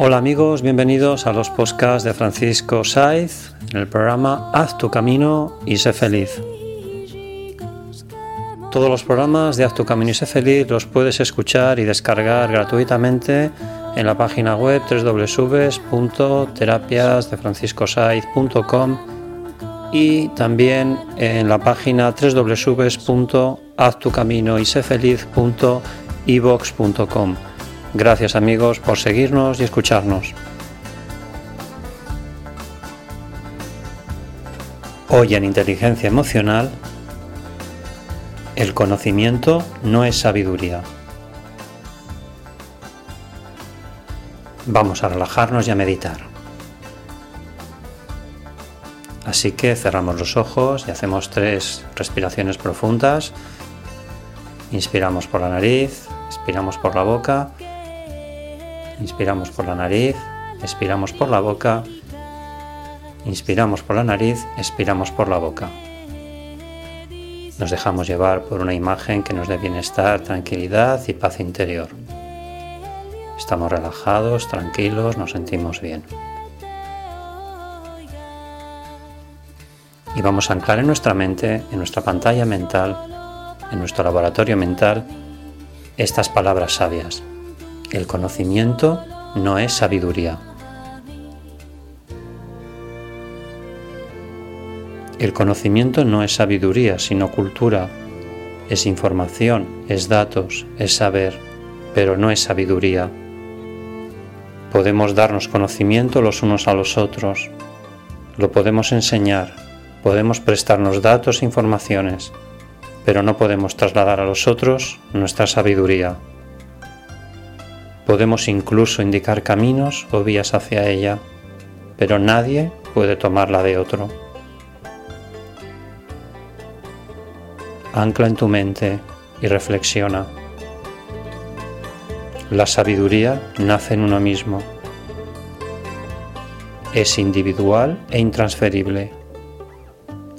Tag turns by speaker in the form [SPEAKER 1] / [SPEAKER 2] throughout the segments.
[SPEAKER 1] Hola amigos, bienvenidos a los podcasts de Francisco Saiz en el programa Haz tu camino y sé feliz. Todos los programas de Haz tu camino y sé feliz los puedes escuchar y descargar gratuitamente en la página web www.terapiasdefranciscosaiz.com y también en la página www.haztucaminoysefeliz.evox.com. Gracias amigos por seguirnos y escucharnos. Hoy en Inteligencia Emocional, el conocimiento no es sabiduría. Vamos a relajarnos y a meditar. Así que cerramos los ojos y hacemos tres respiraciones profundas. Inspiramos por la nariz, expiramos por la boca Inspiramos por la nariz, expiramos por la boca, inspiramos por la nariz, expiramos por la boca. Nos dejamos llevar por una imagen que nos dé bienestar, tranquilidad y paz interior. Estamos relajados, tranquilos, nos sentimos bien. Y vamos a anclar en nuestra mente, en nuestra pantalla mental, en nuestro laboratorio mental, estas palabras sabias. El conocimiento no es sabiduría. El conocimiento no es sabiduría, sino cultura. Es información, es datos, es saber, pero no es sabiduría. Podemos darnos conocimiento los unos a los otros. Lo podemos enseñar, podemos prestarnos datos e informaciones, pero no podemos trasladar a los otros nuestra sabiduría. Podemos incluso indicar caminos o vías hacia ella, pero nadie puede tomarla de otro. Ancla en tu mente y reflexiona. La sabiduría nace en uno mismo. Es individual e intransferible.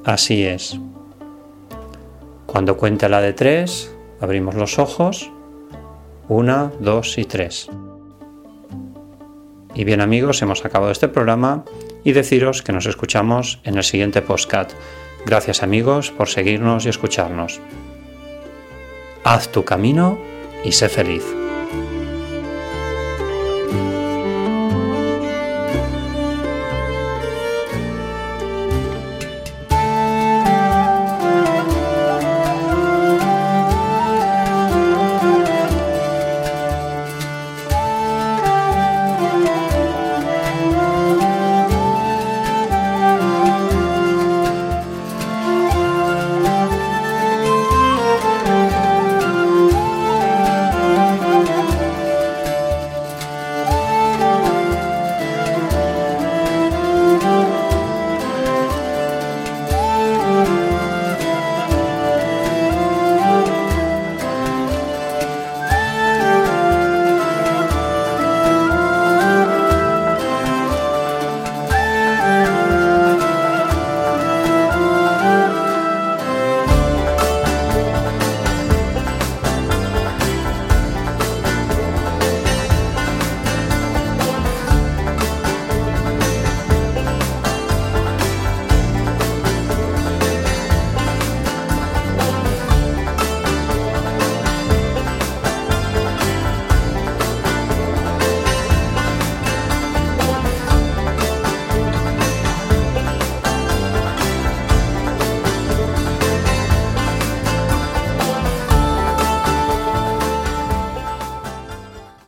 [SPEAKER 1] Así es. Cuando cuente la de tres, abrimos los ojos 1, 2 y 3. Y bien amigos, hemos acabado este programa y deciros que nos escuchamos en el siguiente postcat. Gracias amigos por seguirnos y escucharnos. Haz tu camino y sé feliz.